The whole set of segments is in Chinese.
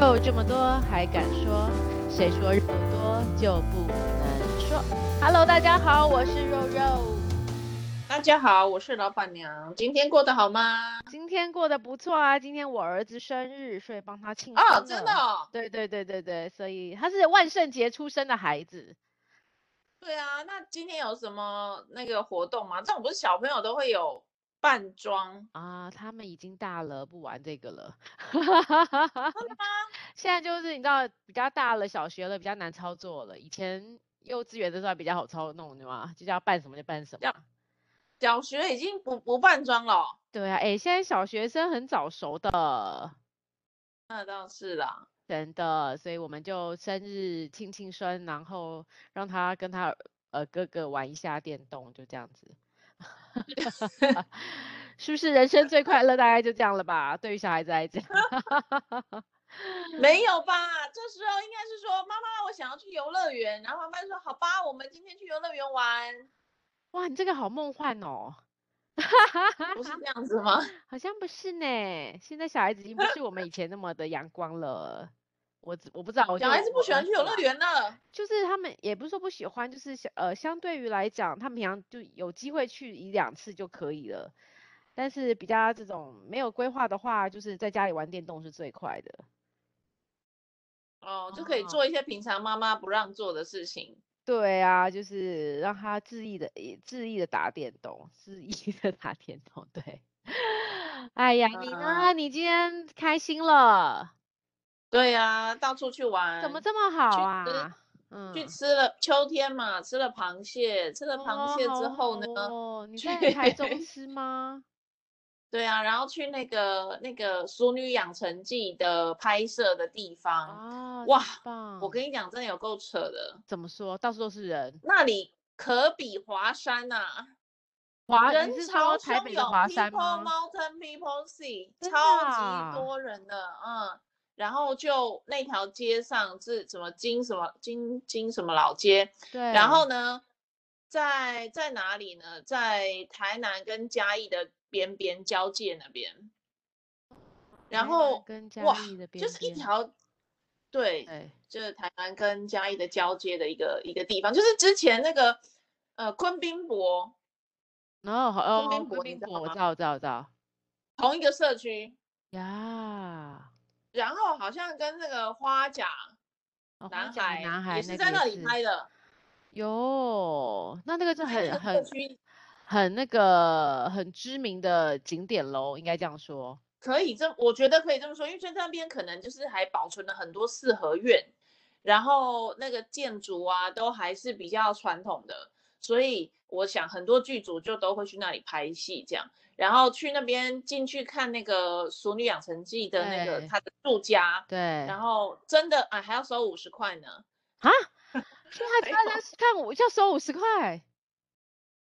肉这么多还敢说？谁说肉多就不能说？Hello，大家好，我是肉肉。大家好，我是老板娘。今天过得好吗？今天过得不错啊。今天我儿子生日，所以帮他庆祝。哦，真的哦。对对对对对，所以他是万圣节出生的孩子。对啊，那今天有什么那个活动吗？这种不是小朋友都会有？扮装啊，他们已经大了，不玩这个了。现在就是你知道，比较大了，小学了，比较难操作了。以前幼稚园的时候还比较好操弄，对吗？就叫扮什么就扮什么。小学已经不不扮装了。对啊，哎，现在小学生很早熟的。那倒是啦，真的。所以我们就生日庆庆生，然后让他跟他呃哥哥玩一下电动，就这样子。是不是人生最快乐？大概就这样了吧。对于小孩子来讲，没有吧？这时候应该是说，妈妈，我想要去游乐园。然后妈妈说，好吧，我们今天去游乐园玩。哇，你这个好梦幻哦。不是这样子吗？好像不是呢。现在小孩子已经不是我们以前那么的阳光了。我我不知道，我小孩子不喜欢去游乐园的，就是他们也不是说不喜欢，就是相呃相对于来讲，他们平常就有机会去一两次就可以了。但是比较这种没有规划的话，就是在家里玩电动是最快的。哦，就可以做一些平常妈妈不让做的事情。对啊，就是让他恣意的恣意的打电动，恣意的打电动。对，哎呀，你呢？啊、你今天开心了？对呀、啊，到处去玩，怎么这么好啊？去吃，嗯、去吃了秋天嘛，吃了螃蟹，吃了螃蟹之后呢？哦，你在台中 吃吗？对啊，然后去那个那个《淑女养成记》的拍摄的地方啊，哇，我跟你讲，真的有够扯的。怎么说？到处都是人，那里可比华山呐、啊，华人潮台北的华山 People Mountain People Sea，超级多人的，嗯。然后就那条街上是什么金什么金金什么老街，对。然后呢，在在哪里呢？在台南跟嘉义的边边交界那边。然后跟嘉义的边就是一条，对，对就是台南跟嘉义的交接的一个一个地方，就是之前那个呃昆滨伯，哦，好，昆滨伯，你知道吗？我知道，我知道，我知道，同一个社区呀。然后好像跟那个花甲男孩，男孩也是在那里拍的。哟，那那个就很很很那个很知名的景点喽，应该这样说。可以这，我觉得可以这么说，因为在那边可能就是还保存了很多四合院，然后那个建筑啊都还是比较传统的，所以我想很多剧组就都会去那里拍戏这样。然后去那边进去看那个《熟女养成记》的那个他的住家，对，然后真的啊还要收五十块呢，啊，去他家看我要收五十块，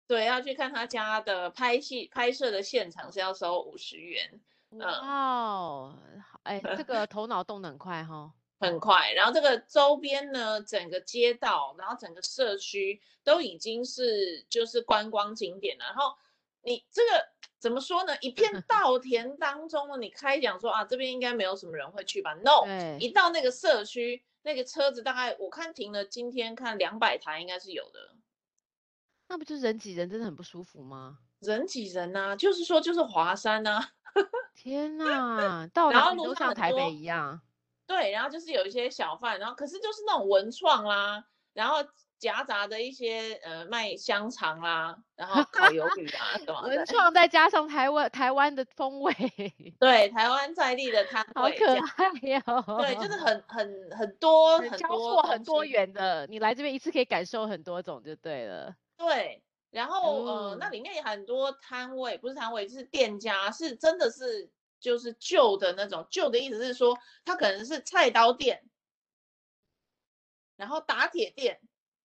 对，要去看他家的拍戏拍摄的现场是要收五十元，哇哦，哎，这 个头脑动得很快哈，很快，然后这个周边呢，整个街道，然后整个社区都已经是就是观光景点了，然后你这个。怎么说呢？一片 稻田当中呢，你开讲说啊，这边应该没有什么人会去吧？No，一到那个社区，那个车子大概我看停了，今天看两百台应该是有的。那不就是人挤人，真的很不舒服吗？人挤人呐、啊，就是说就是华山呐、啊。天哪，到哪里都像台北一样。对，然后就是有一些小贩，然后可是就是那种文创啦，然后。夹杂的一些呃卖香肠啦，然后烤 鱿鱼啊什么的，文创再加上台湾台湾的风味，对，台湾在地的摊位，好可爱哟、哦。对，就是很很很多很多很多元的，你来这边一次可以感受很多种就对了。对，然后、嗯、呃那里面有很多摊位，不是摊位就是店家，是真的是就是旧的那种，旧的意思是说它可能是菜刀店，然后打铁店。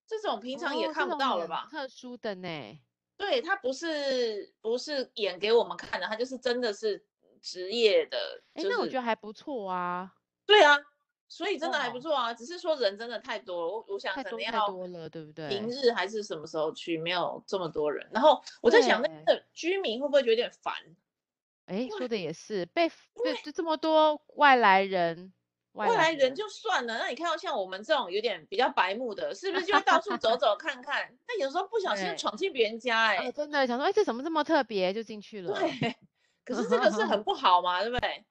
这种平常也看不到了吧？哦、特殊的呢？对，他不是不是演给我们看的，他就是真的是职业的。哎、就是，那我觉得还不错啊。对啊，所以真的还不错啊。只是说人真的太多了，我我想可能要太多了，对不对？平日还是什么时候去，没有这么多人。然后我在想，那个居民会不会觉得有点烦？哎，说的也是，被被就这么多外来人。外来人就算了，那你看到像我们这种有点比较白目的，是不是就会到处走 走看看？那有时候不小心闯进别人家、欸，哎、哦，真的想说，哎，这怎么这么特别，就进去了。对，可是这个是很 不好嘛，对不对？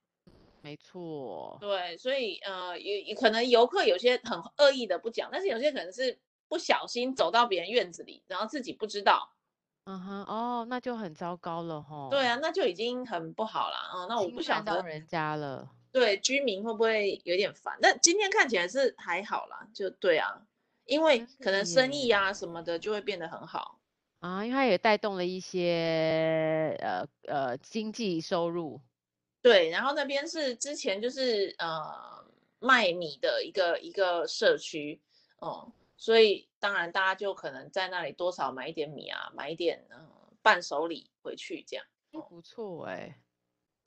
没错。对，所以呃，也可能游客有些很恶意的不讲，但是有些可能是不小心走到别人院子里，然后自己不知道。嗯哼，哦，那就很糟糕了哈。对啊，那就已经很不好了啊、哦。那我不想到人家了。对，居民会不会有点烦？那今天看起来是还好啦，就对啊，因为可能生意啊什么的就会变得很好啊，因为它也带动了一些呃呃经济收入。对，然后那边是之前就是呃卖米的一个一个社区哦、嗯，所以。当然，大家就可能在那里多少买一点米啊，买一点嗯伴手礼回去这样。不错哎、欸，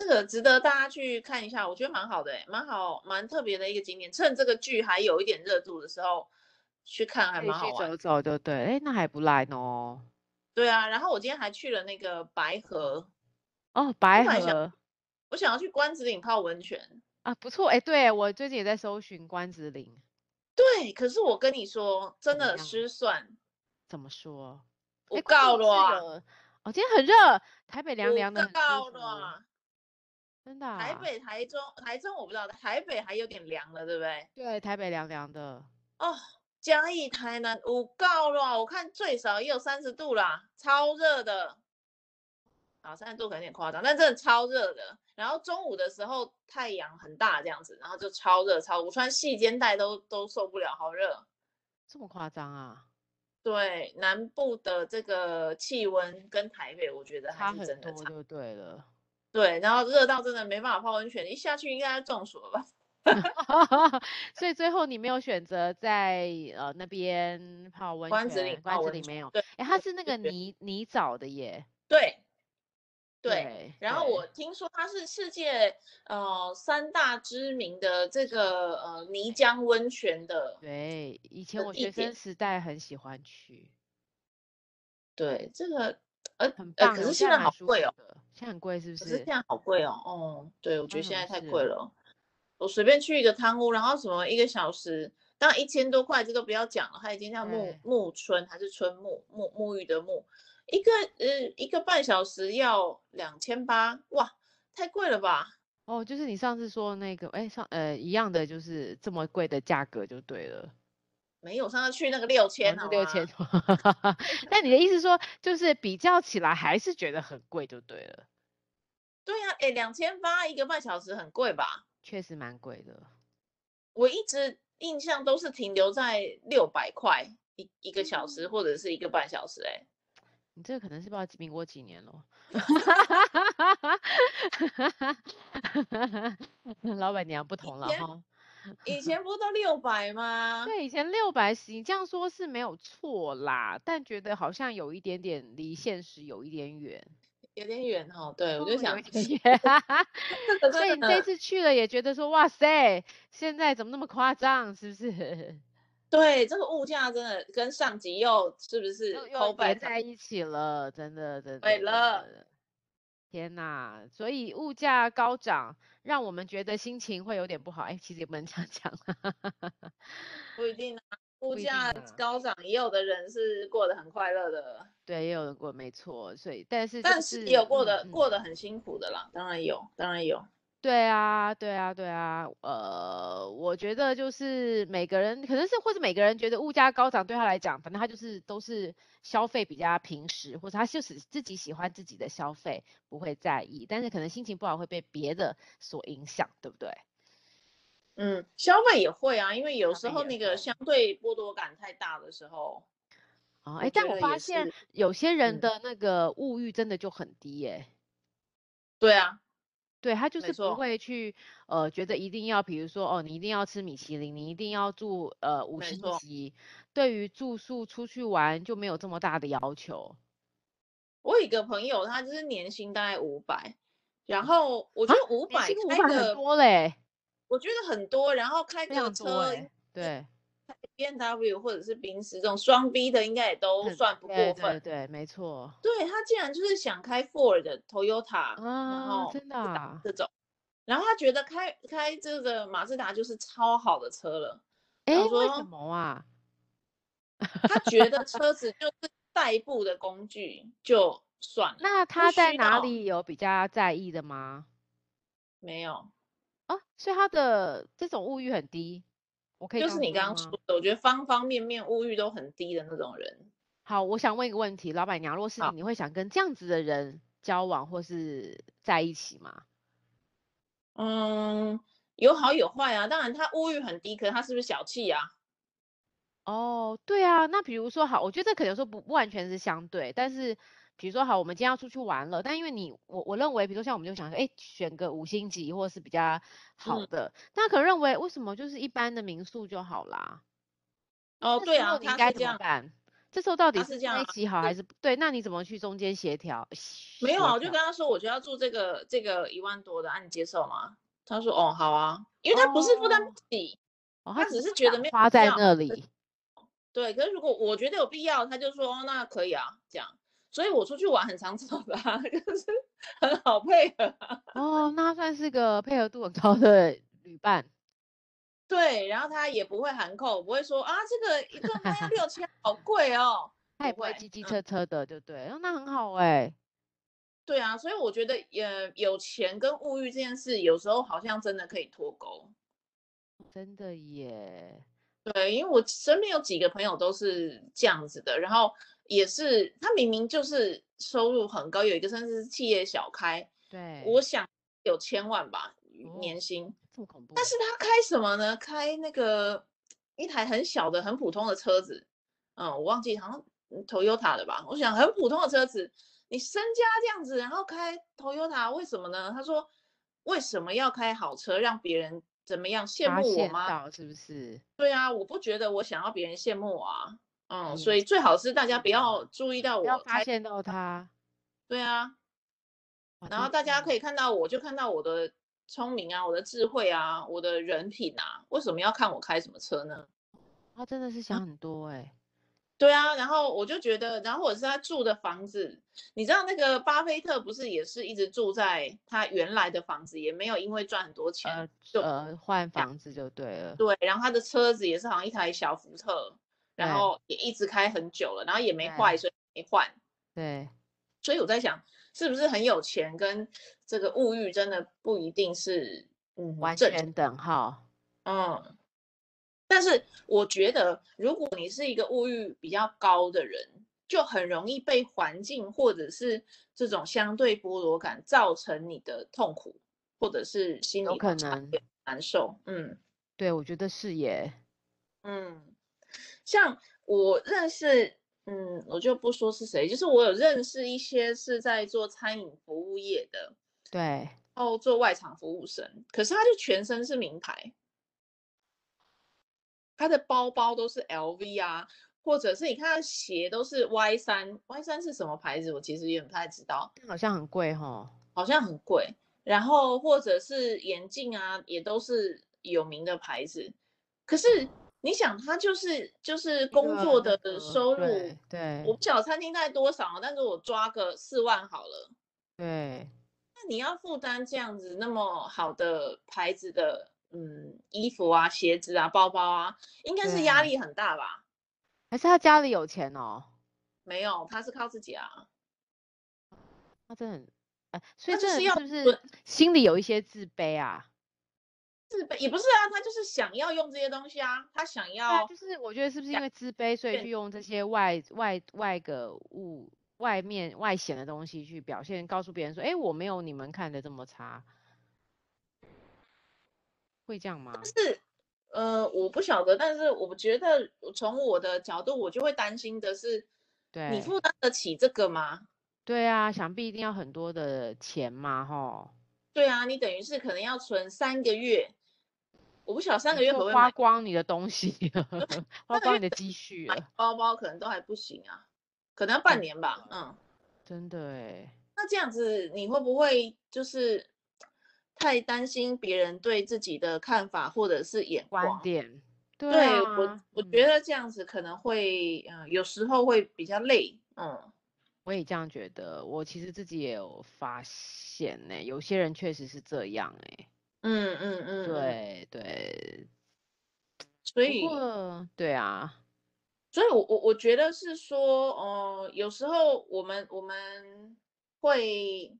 这个值得大家去看一下，我觉得蛮好的哎、欸，蛮好蛮特别的一个景点。趁这个剧还有一点热度的时候去看，还蛮好玩。走走就对，哎，那还不赖哦。对啊，然后我今天还去了那个白河。哦，白河。我想要去关子岭泡温泉啊，不错哎，对我最近也在搜寻关子岭。对，可是我跟你说，真的失算。怎么说？我告了啊！哦，今天很热，台北凉凉的。我告了，真的、啊。台北、台中、台中我不知道，台北还有点凉了，对不对？对，台北凉凉的。哦，嘉义、台南，我告了，我看最少也有三十度啦，超热的。啊，三十度可能有点夸张，但真的超热的。然后中午的时候太阳很大，这样子，然后就超热，超，我穿细肩带都都受不了，好热。这么夸张啊？对，南部的这个气温跟台北，我觉得还是真的差，差很多，就对了。对，然后热到真的没办法泡温泉，一下去应该要中暑了吧？所以最后你没有选择在呃那边泡温泉，关子岭，关子岭没有。对，哎，它是那个泥泥沼的耶。对。对，然后我听说它是世界呃三大知名的这个呃泥浆温泉的。对，以前我学生时代很喜欢去。对，这个呃可是现在好贵哦，现在很贵是不是？可是现在好贵哦，哦，对，我觉得现在太贵了。我随便去一个汤屋，然后什么一个小时，当然一千多块，这都不要讲了，它已经叫沐沐春还是春沐沐沐浴的沐。一个呃一个半小时要两千八，哇，太贵了吧？哦，就是你上次说那个，哎，上呃一样的，就是这么贵的价格就对了。没有，上次去那个六千，六千。但 你的意思说，就是比较起来还是觉得很贵就对了。对呀、啊，哎，两千八一个半小时很贵吧？确实蛮贵的。我一直印象都是停留在六百块一一个小时或者是一个半小时，哎。你这个可能是不知道民国几年了 老板娘不同了哈。以前不都六百吗？对，以前六百，你这样说是没有错啦，但觉得好像有一点点离现实有一点远，有点远哦。对，我就想，所以你这次去了也觉得说，哇塞，现在怎么那么夸张，是不是？对，这个物价真的跟上集又是不是又连在一起了？真的，真的。对了，天呐！所以物价高涨，让我们觉得心情会有点不好。哎，其实也不能这样讲。不一定啊，物价高涨，也有的人是过得很快乐的。对，也有人过，没错。所以，但是但是也有过得、嗯、过得很辛苦的啦，当然有，当然有。对啊，对啊，对啊，呃，我觉得就是每个人可能是或者每个人觉得物价高涨对他来讲，反正他就是都是消费比较平时，或者他就是自己喜欢自己的消费，不会在意，但是可能心情不好会被别的所影响，对不对？嗯，消费也会啊，因为有时候那个相对剥夺感太大的时候，啊，哎，但我发现有些人的那个物欲真的就很低耶。对啊。对，他就是不会去，呃，觉得一定要，比如说，哦，你一定要吃米其林，你一定要住，呃，五星级。对于住宿出去玩就没有这么大的要求。我有一个朋友，他就是年薪大概五百，然后我觉得五百开个很多嘞，我觉得很多，然后开个车，对。B M W 或者是宾士这种双 B 的，应该也都算不过分。对，对，对，没错。对，他竟然就是想开 Ford、Toyota，、啊、然后真的、啊、这种。然后他觉得开开这个马自达就是超好的车了。哎，为什么啊？他觉得车子就是代步的工具，就算了。那他在哪里有比较在意的吗？没有啊，所以他的这种物欲很低。我可以就是你刚刚说的，我觉得方方面面物欲都很低的那种人。好，我想问一个问题，老板娘，若是你，你会想跟这样子的人交往或是在一起吗？嗯，有好有坏啊。当然，他物欲很低，可是他是不是小气啊？哦，对啊。那比如说，好，我觉得这可能说不不完全是相对，但是比如说，好，我们今天要出去玩了，但因为你，我我认为，比如说像我们就想说，哎，选个五星级或是比较好的，那、嗯、可能认为为什么就是一般的民宿就好啦？哦，对啊，你应该这样办？这时候到底是这样，一起好还是对？那你怎么去中间协调？没有啊，我就跟他说，我就要住这个这个一万多的，啊，你接受吗？他说哦，好啊，因为他不是负担不起，哦，他只是觉得没有花在那里。对，可是如果我觉得有必要，他就说那可以啊，这样。所以我出去玩很常找他，就是很好配合。哦，那算是个配合度很高的旅伴。对，然后他也不会含扣，不会说啊，这个一顿饭要六千，好 贵哦。他也不会叽叽车车的，对不对？嗯，那很好哎。对啊，所以我觉得也有钱跟物欲这件事，有时候好像真的可以脱钩。真的耶。对，因为我身边有几个朋友都是这样子的，然后也是他明明就是收入很高，有一个甚至是企业小开，对，我想有千万吧年薪。哦这么恐怖！但是他开什么呢？开那个一台很小的、很普通的车子，嗯，我忘记好像 Toyota 的吧。我想很普通的车子，你身家这样子，然后开 Toyota，为什么呢？他说为什么要开好车，让别人怎么样羡慕我吗？是不是？对啊，我不觉得我想要别人羡慕我啊。嗯，所以最好是大家不要注意到我，要发现到他。对啊，然后大家可以看到我，就看到我的。聪明啊，我的智慧啊，我的人品啊，为什么要看我开什么车呢？他真的是想很多哎、欸。对啊，然后我就觉得，然后或者是他住的房子，你知道那个巴菲特不是也是一直住在他原来的房子，也没有因为赚很多钱、呃换房子就对了。对，然后他的车子也是好像一台小福特，然后也一直开很久了，然后也没坏，所以没换。对，所以我在想。是不是很有钱，跟这个物欲真的不一定是嗯完全等号。嗯，但是我觉得，如果你是一个物欲比较高的人，就很容易被环境或者是这种相对剥夺感造成你的痛苦，或者是心里可能难受。嗯，对，我觉得是耶。嗯，像我认识。嗯，我就不说是谁，就是我有认识一些是在做餐饮服务业的，对，然后做外场服务生，可是他就全身是名牌，他的包包都是 LV 啊，或者是你看他鞋都是 Y 三，Y 三是什么牌子？我其实也不太知道，好像很贵哈，好像很贵。然后或者是眼镜啊，也都是有名的牌子，可是。你想他就是就是工作的收入，对，对，我不晓得餐厅大概多少，但是我抓个四万好了。对，那你要负担这样子那么好的牌子的嗯衣服啊、鞋子啊、包包啊，应该是压力很大吧？还是他家里有钱哦？没有，他是靠自己啊。他真的很哎，所以这是要是不是心里有一些自卑啊？自卑也不是啊，他就是想要用这些东西啊，他想要，就是我觉得是不是因为自卑，所以去用这些外外外个物、外面外显的东西去表现，告诉别人说，哎，我没有你们看的这么差，会这样吗？但是，呃，我不晓得，但是我觉得从我的角度，我就会担心的是，对，你负担得起这个吗？对啊，想必一定要很多的钱嘛，吼。对啊，你等于是可能要存三个月。我不晓得三个月会不会花光你的东西，花光你的积蓄了。包包可能都还不行啊，可能要半年吧。嗯，真的哎。那这样子你会不会就是太担心别人对自己的看法或者是眼光？观点。对，对我我觉得这样子可能会嗯，有时候会比较累。嗯，我也这样觉得。我其实自己也有发现呢，有些人确实是这样哎。嗯嗯嗯，对对，所以对啊，所以我我我觉得是说，哦、呃，有时候我们我们会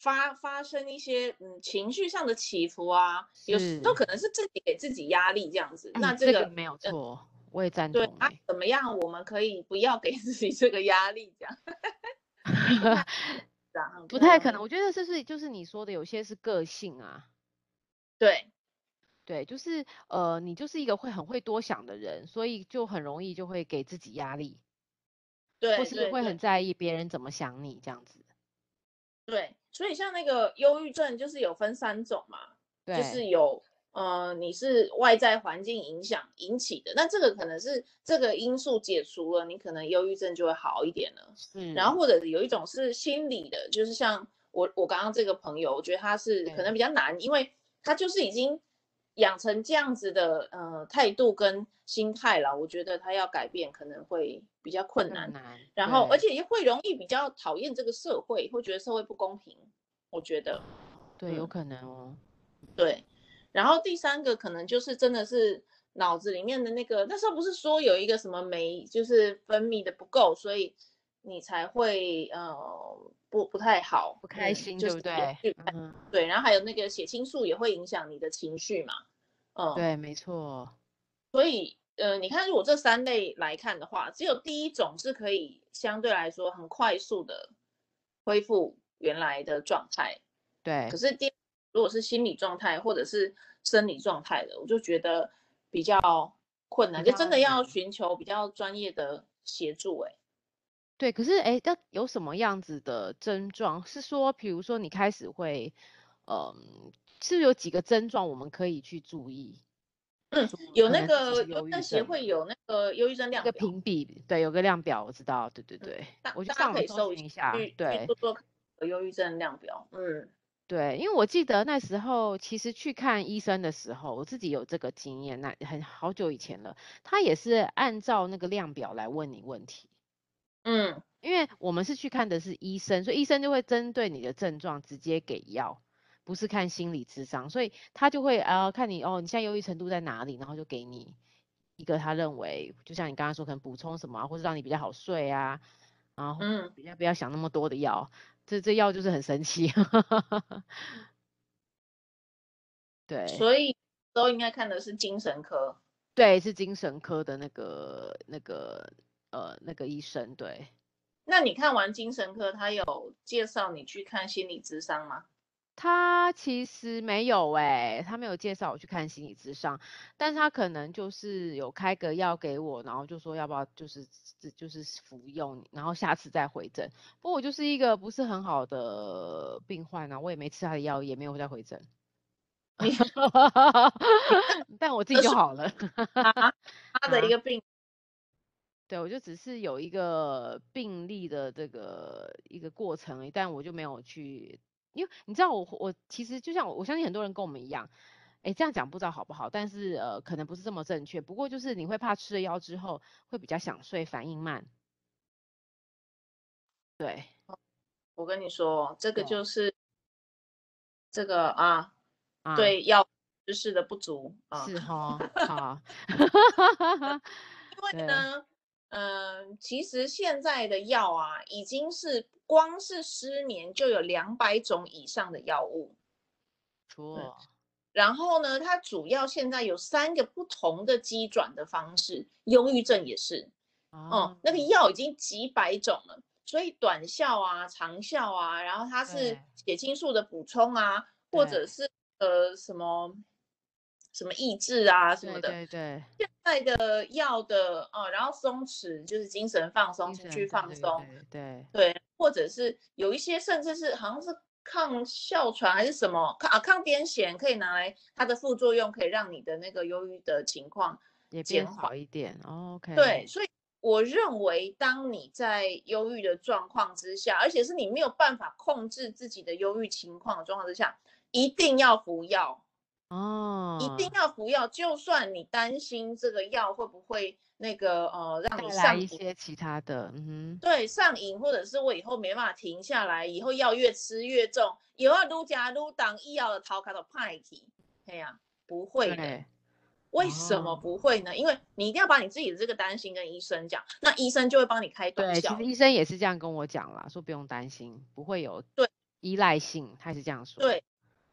发发生一些嗯情绪上的起伏啊，有时候可能是自己给自己压力这样子。那这个、这个、没有错，呃、我也赞同。对啊，怎么样我们可以不要给自己这个压力？这样。不太可能，我觉得这是就是你说的，有些是个性啊。对，对，就是呃，你就是一个会很会多想的人，所以就很容易就会给自己压力。对，或是会很在意别人怎么想你这样子。对，所以像那个忧郁症，就是有分三种嘛，对，就是有。呃，你是外在环境影响引起的，那这个可能是这个因素解除了，你可能忧郁症就会好一点了。嗯，然后或者有一种是心理的，就是像我我刚刚这个朋友，我觉得他是可能比较难，因为他就是已经养成这样子的呃态度跟心态了，我觉得他要改变可能会比较困难。难，然后而且也会容易比较讨厌这个社会，会觉得社会不公平。我觉得，对，有可能哦，对。然后第三个可能就是真的是脑子里面的那个，那时候不是说有一个什么酶，就是分泌的不够，所以你才会呃不不太好，不开心，对不对？嗯，对。然后还有那个血清素也会影响你的情绪嘛，嗯，对，没错。所以呃，你看如果这三类来看的话，只有第一种是可以相对来说很快速的恢复原来的状态，对。可是第如果是心理状态或者是生理状态的，我就觉得比较困难，就真的要寻求比较专业的协助。哎，对，可是哎，那有什么样子的症状？是说，比如说你开始会，嗯，是有几个症状我们可以去注意？嗯，有那个忧郁症协会有那个忧郁症量表，一个评比，对，有个量表，我知道，对对对，嗯、我就上网搜一下，对，做做忧郁症量表，嗯。对，因为我记得那时候其实去看医生的时候，我自己有这个经验，那很好久以前了。他也是按照那个量表来问你问题，嗯，因为我们是去看的是医生，所以医生就会针对你的症状直接给药，不是看心理智商，所以他就会呃看你哦，你现在忧郁程度在哪里，然后就给你一个他认为，就像你刚刚说，可能补充什么，或者让你比较好睡啊，然后嗯，比较不要想那么多的药。这这药就是很神奇，对，所以都应该看的是精神科，对，是精神科的那个那个呃那个医生，对。那你看完精神科，他有介绍你去看心理咨商吗？他其实没有哎、欸，他没有介绍我去看心理咨商，但是他可能就是有开个药给我，然后就说要不要就是就是服用，然后下次再回诊。不过我就是一个不是很好的病患啊，我也没吃他的药，也没有再回诊。但我自己就好了。他的一个病，对，我就只是有一个病例的这个一个过程而已，但我就没有去。因为你知道我我其实就像我我相信很多人跟我们一样，哎，这样讲不知道好不好，但是呃可能不是这么正确。不过就是你会怕吃了药之后会比较想睡，反应慢。对，我跟你说，这个就。是这个啊，啊。对药知识的不足啊，是哈，好，因为呢，嗯、呃，其实现在的药啊已经是。光是失眠就有两百种以上的药物，错。然后呢，它主要现在有三个不同的机转的方式，忧郁症也是，哦、嗯，那个药已经几百种了，所以短效啊、长效啊，然后它是血清素的补充啊，或者是呃什么。什么抑制啊什么的，对对对，现在的药的啊，然后松弛就是精神放松，情绪放松，对对，对，或者是有一些甚至是好像是抗哮喘还是什么抗啊抗癫痫，可以拿来它的副作用可以让你的那个忧郁的情况也变好一点。哦、OK，对，所以我认为当你在忧郁的状况之下，而且是你没有办法控制自己的忧郁情况的状况之下，一定要服药。哦，一定要服药，就算你担心这个药会不会那个呃让你上一些其他的，嗯哼，对，上瘾，或者是我以后没办法停下来，以后药越吃越重，以后撸加愈重，医药的逃卡都派去，哎呀，不会的。为什么不会呢？因为你一定要把你自己的这个担心跟医生讲，那医生就会帮你开短效。对，其实医生也是这样跟我讲啦，说不用担心，不会有对依赖性，他是这样说。对，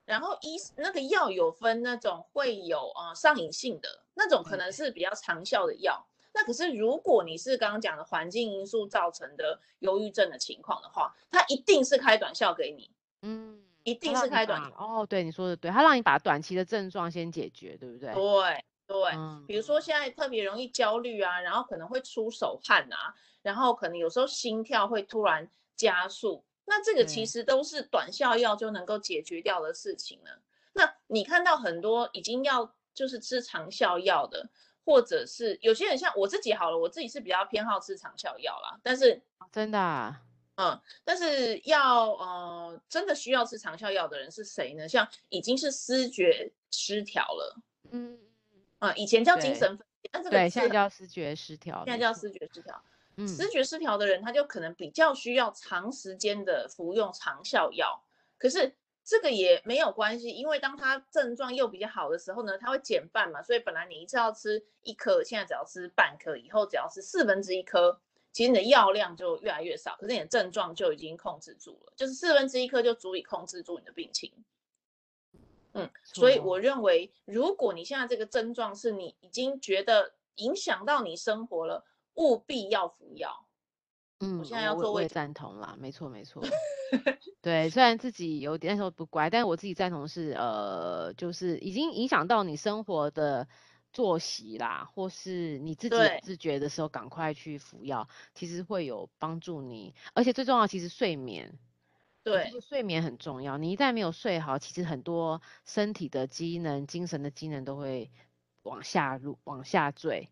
然后医那个药有分那种会有啊、呃、上瘾性的那种，可能是比较长效的药。那可是如果你是刚刚讲的环境因素造成的忧郁症的情况的话，他一定是开短效给你。嗯，一定是开短。哦，对，你说的对，他让你把短期的症状先解决，对不对？对。对，比如说现在特别容易焦虑啊，然后可能会出手汗啊，然后可能有时候心跳会突然加速，那这个其实都是短效药就能够解决掉的事情了。那你看到很多已经要就是吃长效药的，或者是有些人像我自己好了，我自己是比较偏好吃长效药啦，但是真的啊，嗯，但是要呃真的需要吃长效药的人是谁呢？像已经是思觉失调了，嗯。啊，以前叫精神分裂，但这个对，现在叫思觉失调，现在叫思觉失调。嗯，思觉失调的人，他就可能比较需要长时间的服用长效药。可是这个也没有关系，因为当他症状又比较好的时候呢，他会减半嘛。所以本来你一次要吃一颗，现在只要吃半颗，以后只要吃四分之一颗，其实你的药量就越来越少，可是你的症状就已经控制住了，就是四分之一颗就足以控制住你的病情。嗯，所以我认为，如果你现在这个症状是你已经觉得影响到你生活了，务必要服药。嗯，我现在要做，我也赞同啦，没错没错。对，虽然自己有点那时候不乖，但是我自己赞同是，呃，就是已经影响到你生活的作息啦，或是你自己自觉的时候，赶快去服药，其实会有帮助你，而且最重要，其实睡眠。对，睡眠很重要。你一旦没有睡好，其实很多身体的机能、精神的机能都会往下入、往下坠。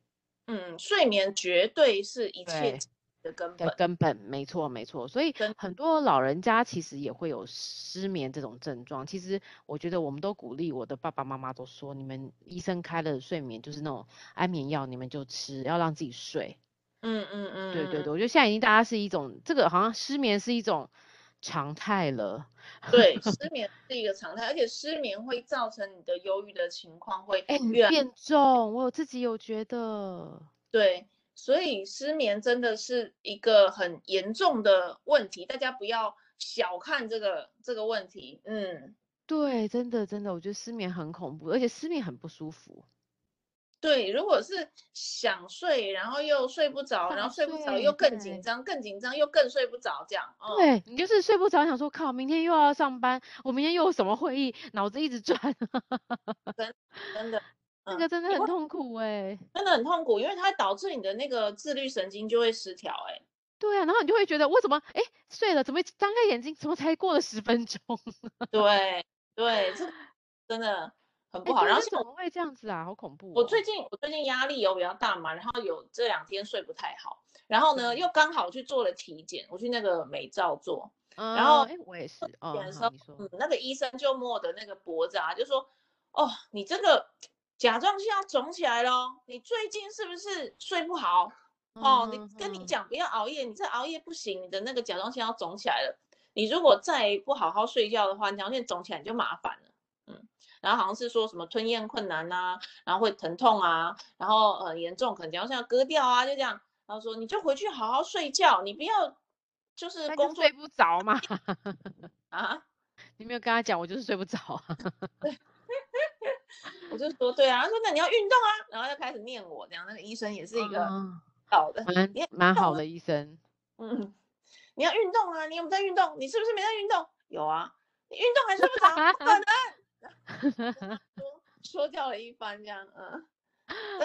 嗯，睡眠绝对是一切的根本。根本，没错，没错。所以很多老人家其实也会有失眠这种症状。其实我觉得我们都鼓励我的爸爸妈妈都说，你们医生开了睡眠就是那种安眠药，你们就吃，要让自己睡。嗯嗯嗯。对对对，我觉得现在已经大家是一种这个好像失眠是一种。常态了，对，失 眠是一个常态，而且失眠会造成你的忧郁的情况会越变重。我自己有觉得，对，所以失眠真的是一个很严重的问题，大家不要小看这个这个问题。嗯，对，真的真的，我觉得失眠很恐怖，而且失眠很不舒服。对，如果是想睡，然后又睡不着，然后睡不着又更紧张，更紧张又更睡不着，这样。嗯、对，你就是睡不着，想说靠，明天又要上班，我明天又有什么会议，脑子一直转。真真的，那个真的很痛苦哎、欸，真的很痛苦，因为它导致你的那个自律神经就会失调哎。对啊，然后你就会觉得我怎么哎睡了怎么张开眼睛怎么才过了十分钟？对对，这真的。很不好，然后怎么会这样子啊？好恐怖哦！我最近我最近压力有比较大嘛，然后有这两天睡不太好，然后呢又刚好去做了体检，我去那个美照做，然后哎我也是，哦，的时候嗯，那个医生就摸我的那个脖子啊，就说哦你这个甲状腺要肿起来咯，你最近是不是睡不好？哦，你跟你讲不要熬夜，你这熬夜不行，你的那个甲状腺要肿起来了，你如果再不好好睡觉的话，甲状腺肿起来你就麻烦了。然后好像是说什么吞咽困难啊，然后会疼痛啊，然后很严重，可能要割掉啊，就这样。然后说你就回去好好睡觉，你不要就是工作睡不着嘛。啊？你没有跟他讲，我就是睡不着。对，我就说对啊，他说那你要运动啊，然后就开始念我这样。那个医生也是一个好的，蛮蛮好的医生。嗯，你要运动啊，你有没有在运动？你是不是没在运动？有啊，你运动还睡不着？不可能。说说教了一番，这样，嗯，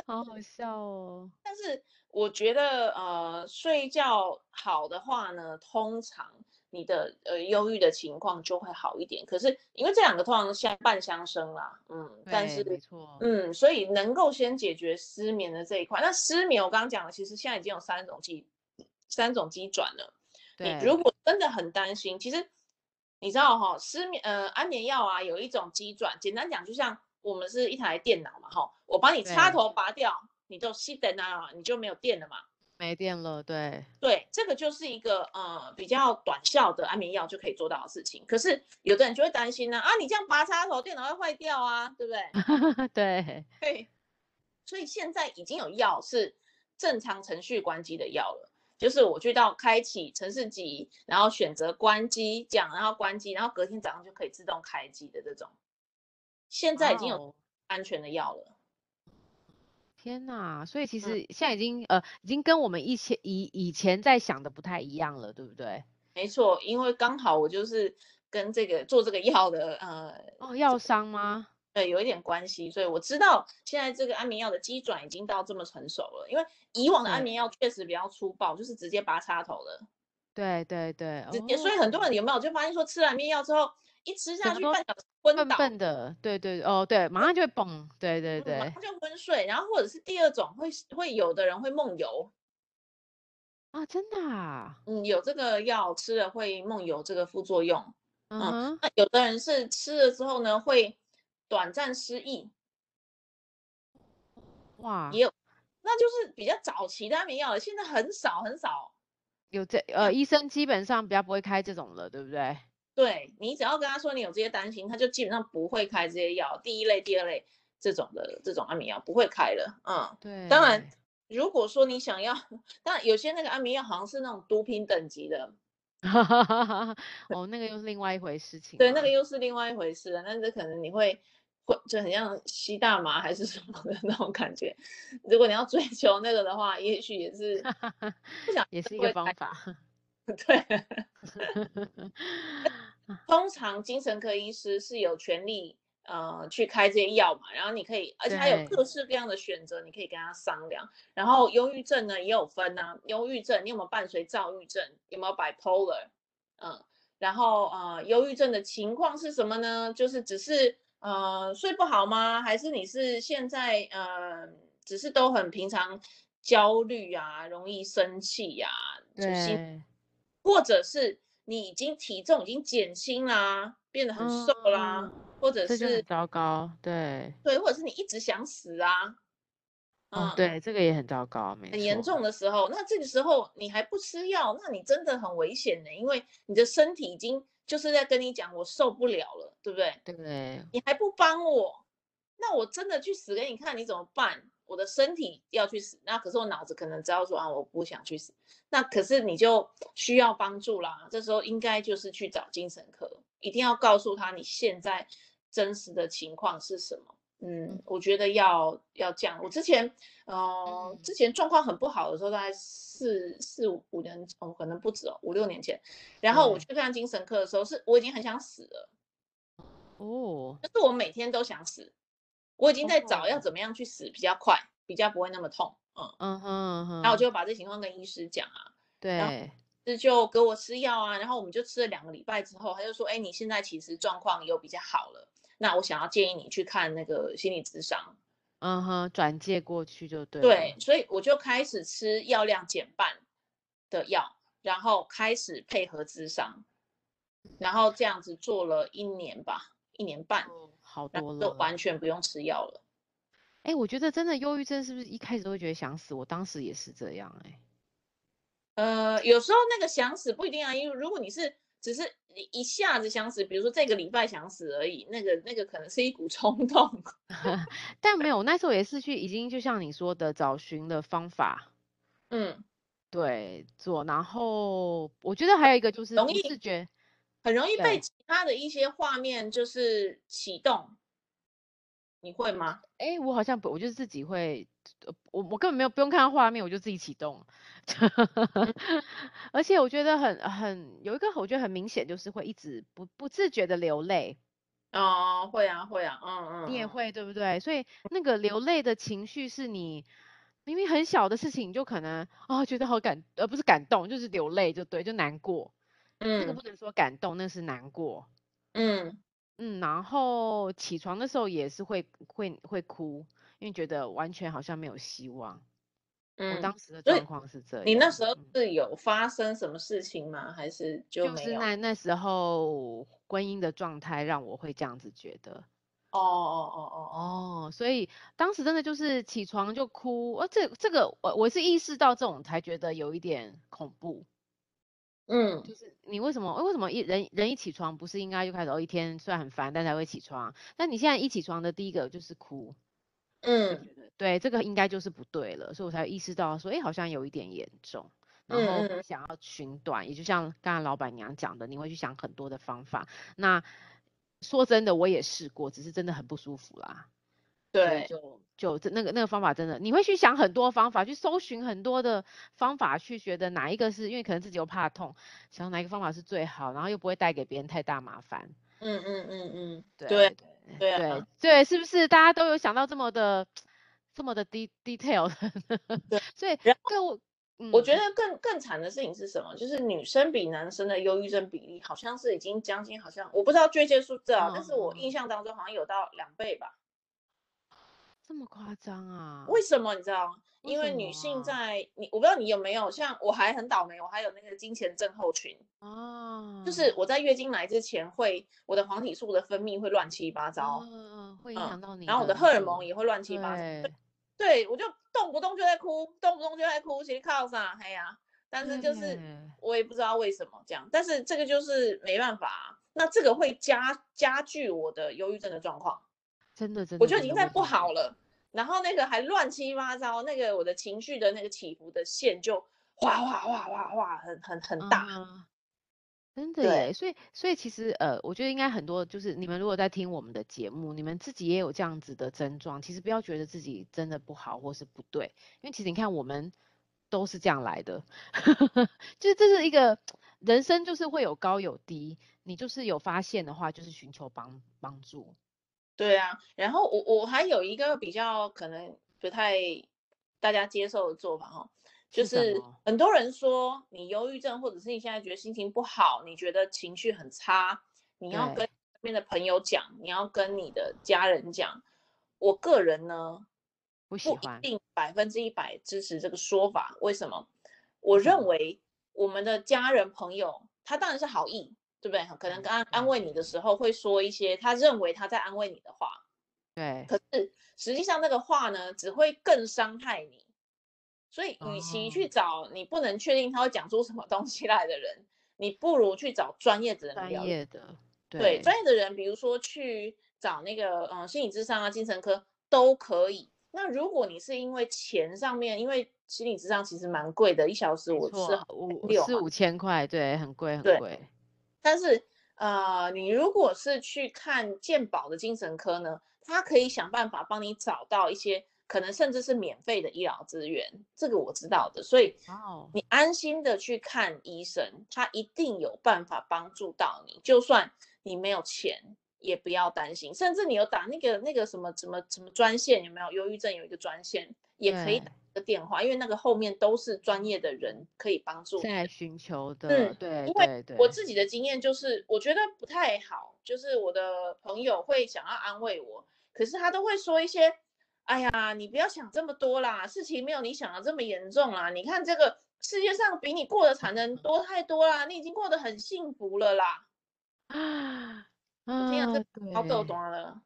好好笑哦。但是我觉得，呃，睡觉好的话呢，通常你的呃忧郁的情况就会好一点。可是因为这两个通常相伴相生啦，嗯，但是没错，嗯，所以能够先解决失眠的这一块。那失眠我刚刚讲了，其实现在已经有三种机三种机转了。对，你如果真的很担心，其实。你知道哈、哦，失眠呃安眠药啊，有一种机转，简单讲就像我们是一台电脑嘛哈，我把你插头拔掉，你就熄灯啊，你就没有电了嘛。没电了，对对，这个就是一个呃比较短效的安眠药就可以做到的事情。可是有的人就会担心呢，啊，你这样拔插头，电脑会坏掉啊，对不对？对对，所以现在已经有药是正常程序关机的药了，就是我去到开启城市级，然后选择关机讲，然后关机，然后隔天早上就可以自动开机的这种，现在已经有安全的药了。Oh. 天呐，所以其实现在已经、嗯、呃，已经跟我们以前以以前在想的不太一样了，对不对？没错，因为刚好我就是跟这个做这个药的呃哦药商吗？对，有一点关系，所以我知道现在这个安眠药的机转已经到这么成熟了。因为以往的安眠药确实比较粗暴，就是直接拔插头的。对对对，直接。所以很多人有没有就发现说吃了安眠药之后，一吃下去半小时昏倒，笨笨的，对对哦对，马上就会崩，对对对，马上就昏睡，然后或者是第二种会会有的人会梦游啊，真的啊，嗯，有这个药吃了会梦游这个副作用，嗯，嗯，那有的人是吃了之后呢会短暂失忆，哇，也有，那就是比较早期的安眠药了，现在很少很少有这呃医生基本上比较不会开这种了，对不对？对，你只要跟他说你有这些担心，他就基本上不会开这些药，第一类、第二类这种的这种安眠药不会开了。嗯，对。当然，如果说你想要，当然有些那个安眠药好像是那种毒品等级的，哦，那个又是另外一回事情。对，那个又是另外一回事了。但是可能你会会就很像吸大麻还是什么的那种感觉。如果你要追求那个的话，也许也是不想也是一个方法。对。通常精神科医师是有权利呃去开这些药嘛，然后你可以，而且还有各式各样的选择，你可以跟他商量。然后忧郁症呢也有分啊，忧郁症你有没有伴随躁郁症，有没有 bipolar，嗯，然后呃忧郁症的情况是什么呢？就是只是呃睡不好吗？还是你是现在呃只是都很平常焦虑啊，容易生气呀、啊，对，或者是。你已经体重已经减轻啦，变得很瘦啦，嗯、或者是糟糕，对对，或者是你一直想死啊，嗯，对，这个也很糟糕，没，很严重的时候，那这个时候你还不吃药，那你真的很危险的，因为你的身体已经就是在跟你讲，我受不了了，对不对？对，你还不帮我，那我真的去死给你看，你怎么办？我的身体要去死，那可是我脑子可能知道说啊，我不想去死。那可是你就需要帮助啦，这时候应该就是去找精神科，一定要告诉他你现在真实的情况是什么。嗯，我觉得要要这样。我之前呃，之前状况很不好的时候，大概四四五五年哦，可能不止哦，五六年前，然后我去看精神科的时候，是我已经很想死了。哦，就是我每天都想死。我已经在找要怎么样去死比较快，比较不会那么痛。嗯嗯哼，然后我就把这情况跟医师讲啊，对，这就给我吃药啊，然后我们就吃了两个礼拜之后，他就说，哎，你现在其实状况有比较好了，那我想要建议你去看那个心理咨商。嗯哼，转介过去就对。对，所以我就开始吃药量减半的药，然后开始配合咨商，然后这样子做了一年吧，一年半。好多了，都完全不用吃药了。哎、欸，我觉得真的忧郁症是不是一开始都会觉得想死？我当时也是这样、欸。哎，呃，有时候那个想死不一定啊，因为如果你是只是你一下子想死，比如说这个礼拜想死而已，那个那个可能是一股 冲动。但没有，那时候也是去已经就像你说的找寻的方法。嗯，对，做。然后我觉得还有一个就是容易自觉。很容易被其他的一些画面就是启动，你会吗？哎、欸，我好像不，我就自己会，我我根本没有不用看到画面，我就自己启动。而且我觉得很很有一个，我觉得很明显，就是会一直不不自觉的流泪。哦，会啊会啊，嗯嗯，你也会对不对？所以那个流泪的情绪是你明明很小的事情，就可能啊、哦、觉得好感，而不是感动，就是流泪就对，就难过。嗯，那个不能说感动，那是难过。嗯嗯，然后起床的时候也是会会会哭，因为觉得完全好像没有希望。嗯，我当时的状况是这样。你那时候是有发生什么事情吗？还是就没有？就是那那时候婚姻的状态让我会这样子觉得。哦哦哦哦哦，所以当时真的就是起床就哭，呃，这这个我我是意识到这种才觉得有一点恐怖。嗯，就是你为什么？为什么一人人一起床不是应该就开始哦一天虽然很烦，但才会起床？但你现在一起床的第一个就是哭，嗯，对，这个应该就是不对了，所以我才意识到说，哎，好像有一点严重，然后想要寻短，嗯、也就像刚才老板娘讲的，你会去想很多的方法。那说真的，我也试过，只是真的很不舒服啦。对，就就这那个那个方法真的，你会去想很多方法，去搜寻很多的方法，去觉得哪一个是因为可能自己又怕痛，想哪一个方法是最好，然后又不会带给别人太大麻烦。嗯嗯嗯嗯，对对对对、啊、对对，是不是大家都有想到这么的这么的 de detail？对，所以跟我。嗯、我觉得更更惨的事情是什么？就是女生比男生的忧郁症比例好像是已经将近，好像我不知道确切数字啊，嗯、但是我印象当中好像有到两倍吧。这么夸张啊？为什么你知道？因为女性在你，我不知道你有没有像我还很倒霉，我还有那个经前症候群。哦，就是我在月经来之前会我的黄体素的分泌会乱七八糟，嗯嗯，会影响到你、嗯，然后我的荷尔蒙也会乱七八糟。对，我就动不动就在哭，动不动就在哭，其实靠啥？哎呀，但是就是。我也不知道为什么这样，但是这个就是没办法，那这个会加加剧我的忧郁症的状况，真的真的，我就已经在不好了，然后那个还乱七八糟，那个我的情绪的那个起伏的线就哗哗哗哗哗，很很很大。嗯真的耶，所以所以其实呃，我觉得应该很多就是你们如果在听我们的节目，你们自己也有这样子的症状，其实不要觉得自己真的不好或是不对，因为其实你看我们都是这样来的，就是这是一个人生就是会有高有低，你就是有发现的话，就是寻求帮帮助。对啊，然后我我还有一个比较可能不太大家接受的做法哈。就是很多人说你忧郁症，或者是你现在觉得心情不好，你觉得情绪很差，你要跟身边的朋友讲，你要跟你的家人讲。我个人呢，不一定百分之一百支持这个说法。为什么？我认为我们的家人朋友，他当然是好意，对不对？可能刚安慰你的时候会说一些他认为他在安慰你的话，对。可是实际上那个话呢，只会更伤害你。所以，与其去找你不能确定他会讲出什么东西来的人，你不如去找专业的人。专业的，对，专业的人，比如说去找那个嗯心理智商啊、精神科都可以。那如果你是因为钱上面，因为心理智商其实蛮贵的，一小时我是五四五千块，对，很贵很贵。但是呃，你如果是去看健保的精神科呢，他可以想办法帮你找到一些。可能甚至是免费的医疗资源，这个我知道的，所以你安心的去看医生，他一定有办法帮助到你。就算你没有钱，也不要担心。甚至你有打那个那个什么什么什么专线，有没有？忧郁症有一个专线，也可以打个电话，因为那个后面都是专业的人可以帮助你。在寻求的，嗯，对，因为我自己的经验就是，我觉得不太好，就是我的朋友会想要安慰我，可是他都会说一些。哎呀，你不要想这么多啦，事情没有你想的这么严重啦。你看这个世界上比你过得惨的人 多太多啦，你已经过得很幸福了啦。啊，我听了这好逗多了。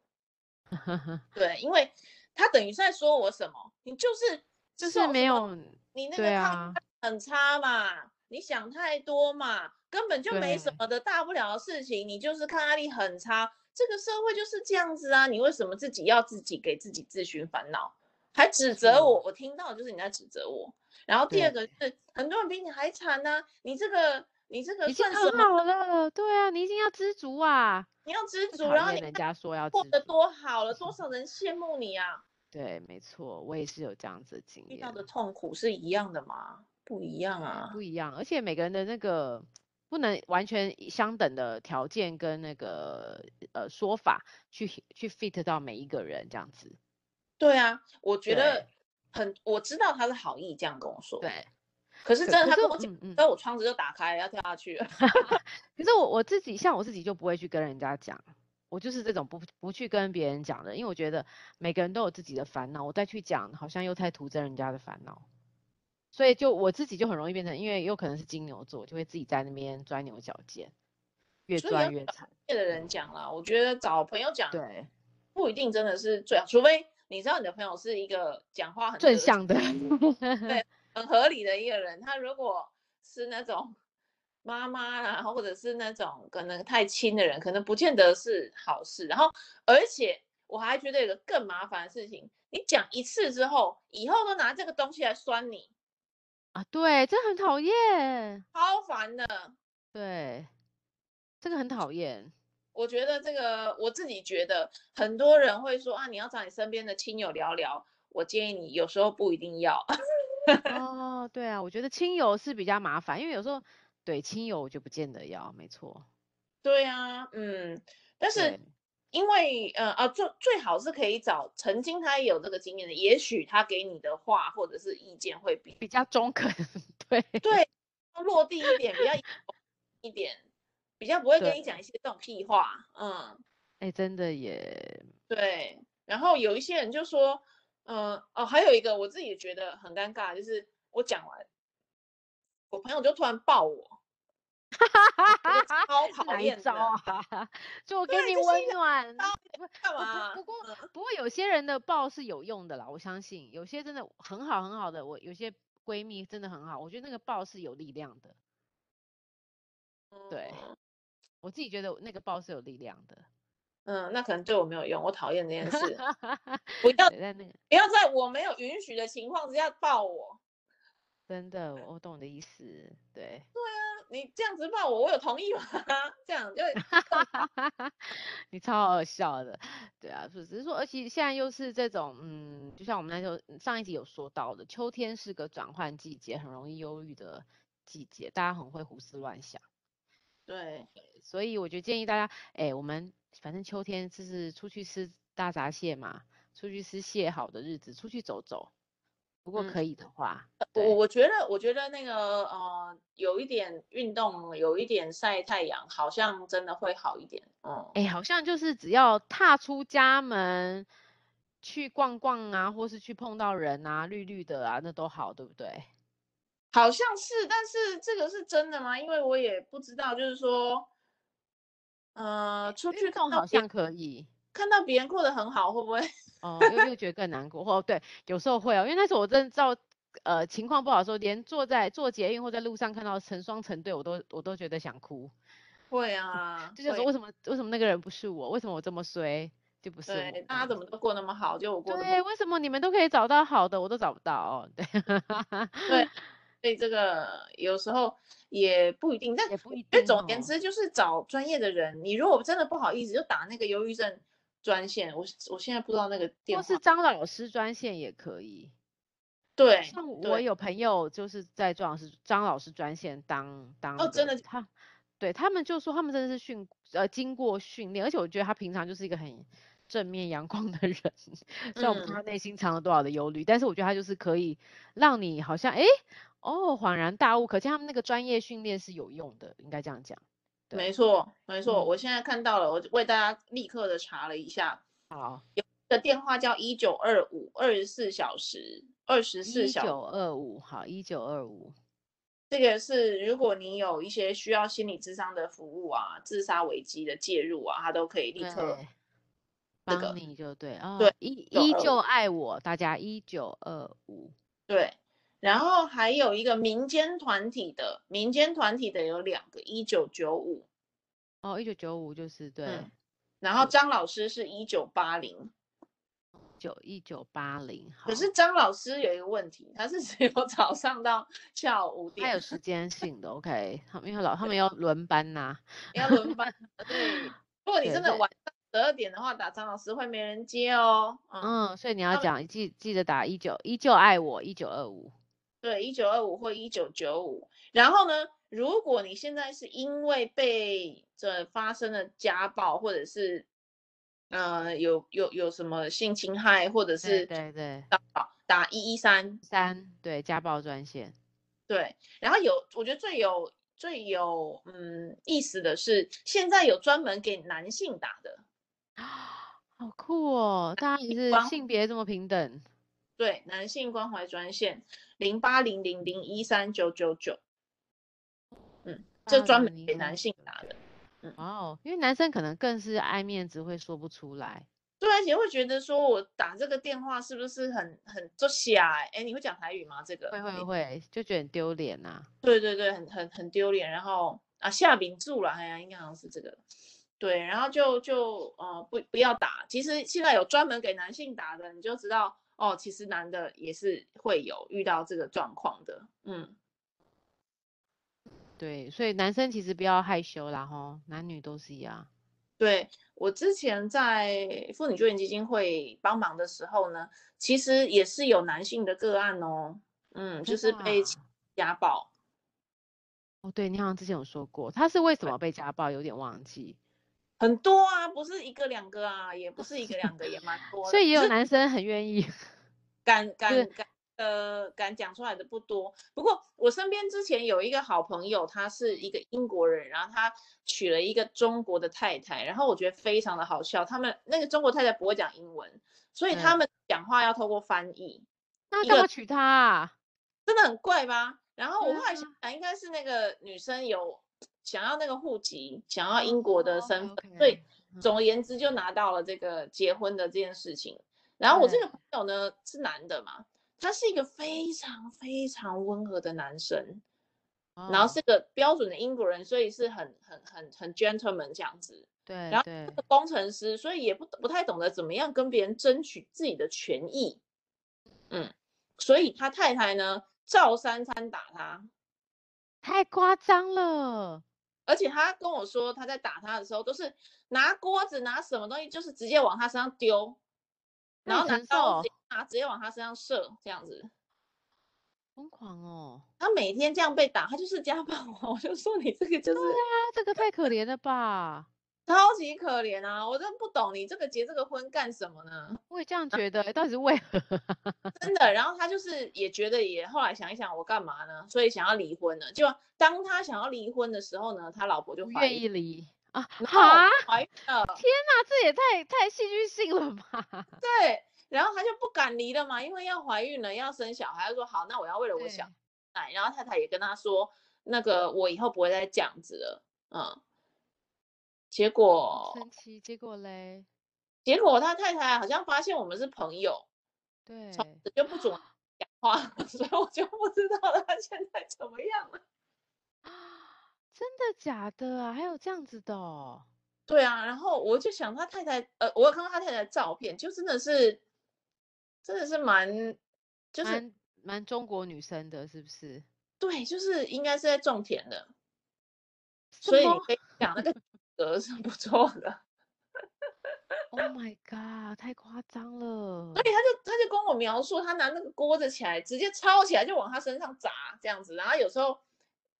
对，因为他等于是在说我什么？你就是就是没有你那个抗很差嘛，啊、你想太多嘛，根本就没什么的大不了的事情，你就是抗压力很差。这个社会就是这样子啊！你为什么自己要自己给自己自寻烦恼，还指责我？我听到就是你在指责我。然后第二个是很多人比你还惨呢、啊，你这个你这个算什么？已经很好了，对啊，你一定要知足啊！你要知足，然后你人家说要过得多好了，多少人羡慕你啊！对，没错，我也是有这样子的经验。遇到的痛苦是一样的吗？不一样啊，不一样。而且每个人的那个。不能完全相等的条件跟那个呃说法去去 fit 到每一个人这样子。对啊，我觉得很，我知道他是好意这样跟我说。对。可是真的他跟我讲，嗯，然后我窗子就打开，要跳下去了。可是我我自己像我自己就不会去跟人家讲，我就是这种不不去跟别人讲的，因为我觉得每个人都有自己的烦恼，我再去讲好像又太徒增人家的烦恼。所以就我自己就很容易变成，因为有可能是金牛座，就会自己在那边钻牛角尖，越钻越惨。业的人讲了，我觉得找朋友讲，对，不一定真的是最好，除非你知道你的朋友是一个讲话很正向的，对，很合理的一个人。他如果是那种 妈妈啊，或者是那种可能太亲的人，可能不见得是好事。然后，而且我还觉得有个更麻烦的事情，你讲一次之后，以后都拿这个东西来酸你啊，对，这很讨厌，超烦的，对，这个很讨厌。我觉得这个，我自己觉得很多人会说啊，你要找你身边的亲友聊聊。我建议你有时候不一定要。哦，对啊，我觉得亲友是比较麻烦，因为有时候对亲友我就不见得要，没错。对啊，嗯，但是因为呃啊，最最好是可以找曾经他也有这个经验的，也许他给你的话或者是意见会比比较中肯，对 对，落地一点，比较一点。比较不会跟你讲一些这种屁话，嗯，哎、欸，真的耶，对。然后有一些人就说，嗯、呃，哦，还有一个我自己觉得很尴尬，就是我讲完，我朋友就突然抱我，哈哈哈哈超讨厌的啊！就我给你温暖，干嘛？不过不过有些人的抱是有用的啦，我相信有些真的很好很好的，我有些闺蜜真的很好，我觉得那个抱是有力量的，对。嗯我自己觉得那个抱是有力量的，嗯，那可能对我没有用，我讨厌这件事，不要在那个，不要在我没有允许的情况之下抱我，真的，我懂你的意思，对，对啊，你这样子抱我，我有同意吗？这样就，你超好笑的，对啊，只是说，而且现在又是这种，嗯，就像我们那时候上一集有说到的，秋天是个转换季节，很容易忧郁的季节，大家很会胡思乱想。对，所以我就建议大家，哎，我们反正秋天就是出去吃大闸蟹嘛，出去吃蟹好的日子，出去走走。如果可以的话，我、嗯、我觉得，我觉得那个呃，有一点运动，有一点晒太阳，好像真的会好一点。嗯，哎，好像就是只要踏出家门去逛逛啊，或是去碰到人啊，绿绿的啊，那都好，对不对？好像是，但是这个是真的吗？因为我也不知道，就是说，呃，出去看好像可以看到别人过得很好，会不会？哦，又又觉得更难过。哦，对，有时候会哦，因为那时候我真的知道，呃，情况不好的时候，连坐在坐捷运或在路上看到成双成对，我都我都觉得想哭。会啊，就觉得为什么为什么那个人不是我？为什么我这么衰？就不是对，大家怎么都过那么好，就我过对，为什么你们都可以找到好的，我都找不到？哦，对，对。所以这个有时候也不一定，但也不一定。总而言之，就是找专业的人。你如果真的不好意思，就打那个忧郁症专线。我我现在不知道那个电话。或是张老师专线也可以。对，像我有朋友就是在张老师张老师专线当当。哦，真的。他对他们就说他们真的是训呃经过训练，而且我觉得他平常就是一个很正面阳光的人。虽然我不知道他内心藏了多少的忧虑，嗯，但是我觉得他就是可以让你好像哎。诶哦，恍然大悟，可见他们那个专业训练是有用的，应该这样讲。没错，没错，嗯，我现在看到了，我为大家立刻的查了一下。好，有个电话叫一九二五，二十四小时，二十四小时。一九二五，好，一九二五。这个是如果你有一些需要心理智商的服务啊，自杀危机的介入啊，他都可以立刻帮你就对啊。对，依依旧爱我，大家一九二五。对。然后还有一个民间团体的，民间团体的有两个，一九九五，哦，一九九五就是对、嗯。然后张老师是一九八零，九一九八零。可是张老师有一个问题，他是只有早上到下午五点，他有时间性的，OK，他们因为老他们要轮班呐、啊，要轮班。对，如果你真的晚上十二点的话，打张老师会没人接哦。嗯，嗯所以你要讲记记得打一九依旧爱我一九二五。对，一九二五或一九九五。然后呢，如果你现在是因为被这发生了家暴，或者是呃有有有什么性侵害，或者是对对打打一一三三，对家暴专线。对，然后有我觉得最有最有嗯意思的是，现在有专门给男性打的，好酷哦！大家也是性别这么平等。对，男性关怀专线零八零零零一三九九九，嗯，这专门给男性打的，嗯，哦，因为男生可能更是爱面子，会说不出来。对，而且会觉得说我打这个电话是不是很很做瞎哎？哎，你会讲台语吗？这个会会会，就觉得很丢脸呐、啊。对对对，很很很丢脸。然后啊，下饼住了，哎呀，应该好像是这个。对，然后就就呃不不要打。其实现在有专门给男性打的，你就知道哦，其实男的也是会有遇到这个状况的。嗯，对，所以男生其实不要害羞啦，吼，男女都是一样。对，我之前在妇女救援基金会帮忙的时候呢，其实也是有男性的个案哦，嗯，就是被家暴。哦，对，你好像之前有说过，他是为什么被家暴？有点忘记。很多啊，不是一个两个啊，也不是一个两个，也蛮多的。所以也有男生很愿意，敢敢敢。呃，敢讲出来的不多。不过我身边之前有一个好朋友，他是一个英国人，然后他娶了一个中国的太太，然后我觉得非常的好笑。他们那个中国太太不会讲英文，所以他们讲话要透过翻译。那干嘛娶她啊？真的很怪吧？然后我后来想想，应该是那个女生有想要那个户籍，想要英国的身份，所以总而言之就拿到了这个结婚的这件事情。然后我这个朋友呢是男的嘛。他是一个非常非常温和的男生，oh. 然后是个标准的英国人，所以是很很很很 gentleman 这样子。对，然后是个工程师，所以也不不太懂得怎么样跟别人争取自己的权益。嗯，所以他太太呢，照三餐打他，太夸张了。而且他跟我说，他在打他的时候，都是拿锅子拿什么东西，就是直接往他身上丢。然后拿刀啊，直接往他身上射，这样子，疯狂哦！他每天这样被打，他就是家暴。我就说你这个就是，对啊，这个太可怜了吧，超级可怜啊！我真不懂你这个结这个婚干什么呢？我也这样觉得，到底是为何？真的，然后他就是也觉得也后来想一想，我干嘛呢？所以想要离婚了。就当他想要离婚的时候呢，他老婆就愿意离。啊，哈，怀孕了！天哪，这也太太戏剧性了吧？对，然后他就不敢离了嘛，因为要怀孕了，要生小孩。他说好，那我要为了我小孩。然后太太也跟他说，那个我以后不会再这样子了。嗯，结果神奇，结果嘞？结果他太太好像发现我们是朋友，对，从此就不准讲话，所以我就不知道他现在怎么样了。真的假的啊？还有这样子的哦？对啊，然后我就想他太太，呃，我有看到他太太的照片，就真的是，真的是蛮，就是蛮蛮中国女生的，是不是？对，就是应该是在种田的，所以你可以讲那个 格是不错的。Oh my god，太夸张了！所以他就他就跟我描述，他拿那个锅子起来，直接抄起来就往他身上砸，这样子，然后有时候。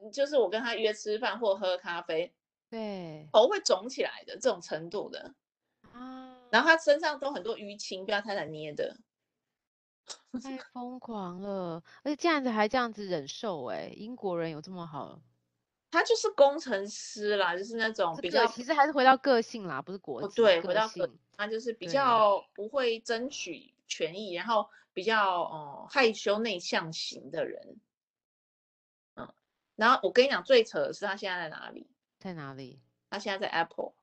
就是我跟他约吃饭或喝咖啡，对，头会肿起来的这种程度的。啊，然后他身上都很多淤青，被他太太捏的，太疯狂了，而且这样子还这样子忍受，哎，英国人有这么好？他就是工程师啦，就是那种比较，其实还是回到个性啦，不是国籍，对，回到个，他就是比较不会争取权益，然后比较哦、呃、害羞内向型的人。然后我跟你讲，最扯的是他现在在哪里？在哪里？他现在在 Apple，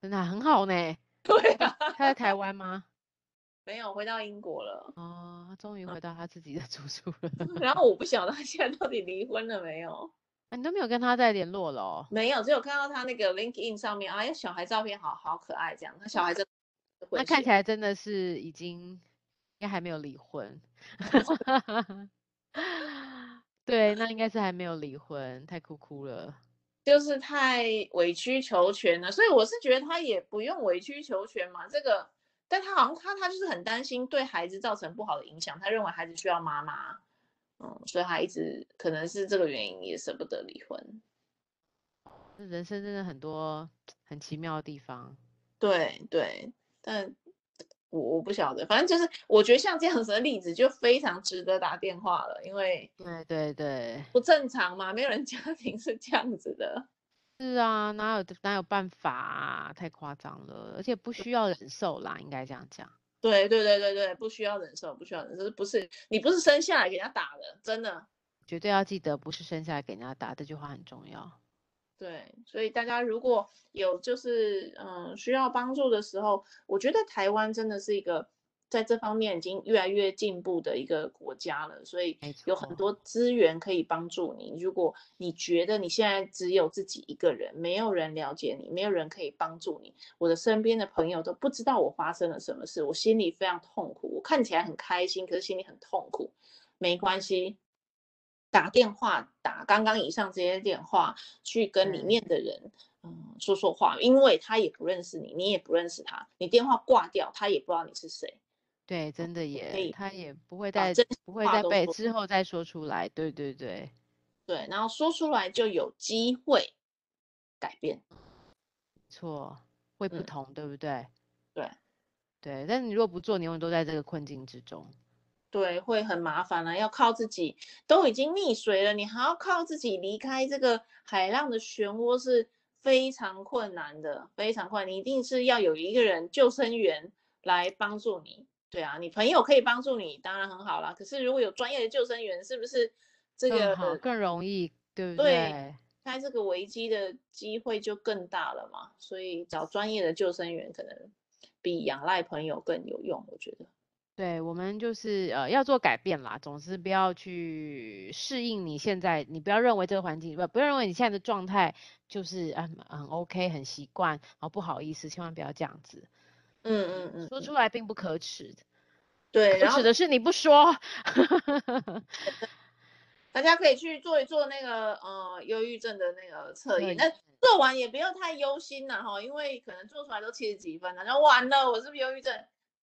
真的很好呢。对啊，他在台湾吗？没有，回到英国了。哦，他终于回到他自己的住处了。然后我不晓得他现在到底离婚了没有？啊，你都没有跟他再联络了哦？没有，只有看到他那个 LinkedIn 上面啊，有小孩照片，好好可爱这样。他小孩真的，那看起来真的是已经应该还没有离婚。对，那应该是还没有离婚，太哭哭了，就是太委曲求全了。所以我是觉得他也不用委曲求全嘛，这个，但他好像他他就是很担心对孩子造成不好的影响，他认为孩子需要妈妈，嗯，所以他一直可能是这个原因也舍不得离婚。人生真的很多 很奇妙的地方，对对，但。我我不晓得，反正就是我觉得像这样子的例子就非常值得打电话了，因为对对对，不正常嘛，没有人家庭是这样子的。是啊，哪有哪有办法啊，太夸张了，而且不需要忍受啦，应该这样讲。对对对对对，不需要忍受，不需要忍受，不是你不是生下来给人家打的，真的。绝对要记得，不是生下来给人家打，这句话很重要。对，所以大家如果有就是嗯需要帮助的时候，我觉得台湾真的是一个在这方面已经越来越进步的一个国家了，所以有很多资源可以帮助你。如果你觉得你现在只有自己一个人，没有人了解你，没有人可以帮助你，我的身边的朋友都不知道我发生了什么事，我心里非常痛苦。我看起来很开心，可是心里很痛苦。没关系。打电话打刚刚以上这些电话去跟里面的人嗯，嗯说说话，因为他也不认识你，你也不认识他，你电话挂掉，他也不知道你是谁。对，真的也，他也不会再不会再被之后再说出来。对对对对，然后说出来就有机会改变。错，会不同，嗯、对不对？对对，但是你如果不做，你永远都在这个困境之中。对，会很麻烦了啊，要靠自己，都已经溺水了，你还要靠自己离开这个海浪的漩涡，是非常困难的，非常困难。你一定是要有一个人救生员来帮助你。对啊，你朋友可以帮助你，当然很好啦。可是如果有专业的救生员，是不是这个更，更容易？对不对？对，开这个危机的机会就更大了嘛。所以找专业的救生员可能比仰赖朋友更有用，我觉得。对，我们就是呃要做改变啦，总是不要去适应你现在，你不要认为这个环境不不要认为你现在的状态就是嗯很 OK 很习惯，然后不好意思，千万不要这样子。嗯嗯嗯，说出来并不可耻。对，可耻的是你不说。大家可以去做一做那个呃忧郁症的那个测验，那做完也不要太忧心了哈，因为可能做出来都七十几分了，然后完了我是不是忧郁症？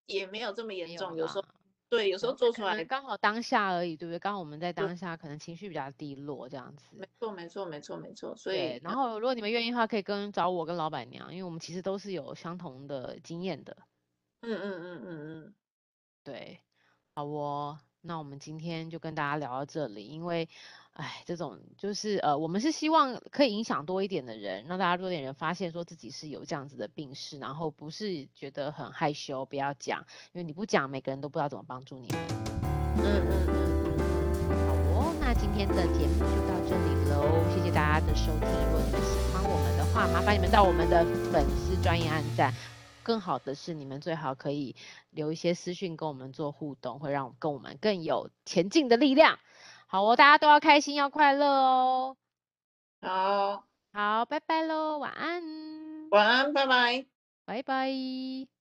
也没有这么严重，有，有时候对，有时候做出来刚好当下而已，对不对？刚好我们在当下可能情绪比较低落，这样子。没错，没错，没错，没错。所以，然后如果你们愿意的话，可以跟找我跟老板娘，因为我们其实都是有相同的经验的。嗯嗯嗯嗯嗯，对，好哦，那我们今天就跟大家聊到这里，因为。哎，这种就是呃，我们是希望可以影响多一点的人，让大家多点人发现说自己是有这样子的病史，然后不是觉得很害羞，不要讲，因为你不讲，每个人都不知道怎么帮助你们。嗯嗯嗯嗯，好哦，那今天的节目就到这里喽，谢谢大家的收听。如果你们喜欢我们的话，麻烦你们到我们的粉丝专业按赞。更好的是，你们最好可以留一些私讯跟我们做互动，会让跟我们更有前进的力量。好哦，大家都要开心，要快乐哦。好，好，拜拜喽，晚安。晚安，拜拜，拜拜。